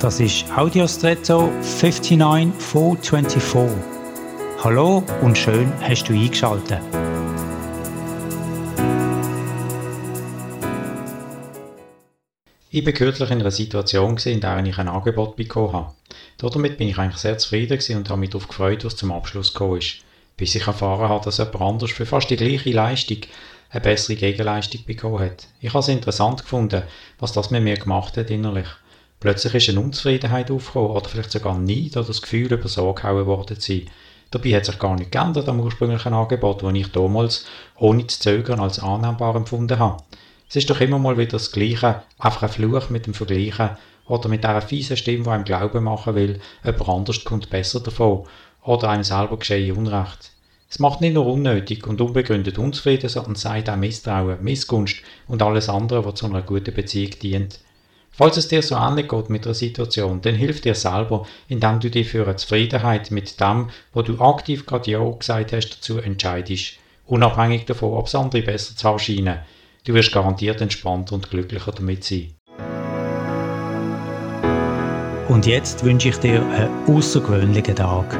Das ist Audiostretto 59424. Hallo und schön hast du eingeschaltet. Ich war kürzlich in einer Situation, in der ich ein Angebot bekommen habe. Damit bin ich eigentlich sehr zufrieden und habe mich darauf gefreut, was zum Abschluss gekommen ist. Bis ich erfahren habe, dass jemand anders für fast die gleiche Leistung eine bessere Gegenleistung bekommen hat. Ich habe es interessant gefunden, was das mit mir gemacht hat innerlich. Plötzlich ist eine Unzufriedenheit aufgekommen oder vielleicht sogar Neid oder das Gefühl, über so gehauen worden zu sein. Dabei hat sich gar nicht geändert am ursprünglichen Angebot, das ich damals ohne zu zögern als annehmbar empfunden habe. Es ist doch immer mal wieder das Gleiche, einfach ein Fluch mit dem Vergleichen oder mit dieser fiesen Stimme, die einem Glauben machen will, jemand anders kommt besser davon oder einem selber geschehe Unrecht. Es macht nicht nur unnötig und unbegründet unzufrieden, sondern zeigt auch Misstrauen, Missgunst und alles andere, was zu einer guten Beziehung dient. Falls es dir so ähnlich geht mit der Situation, dann hilf dir selber, indem du dich für eine Zufriedenheit mit dem, wo du aktiv gerade Ja gesagt hast, dazu entscheidest. Unabhängig davon, ob es andere besser zu haben scheinen. Du wirst garantiert entspannter und glücklicher damit sein. Und jetzt wünsche ich dir einen außergewöhnlichen Tag.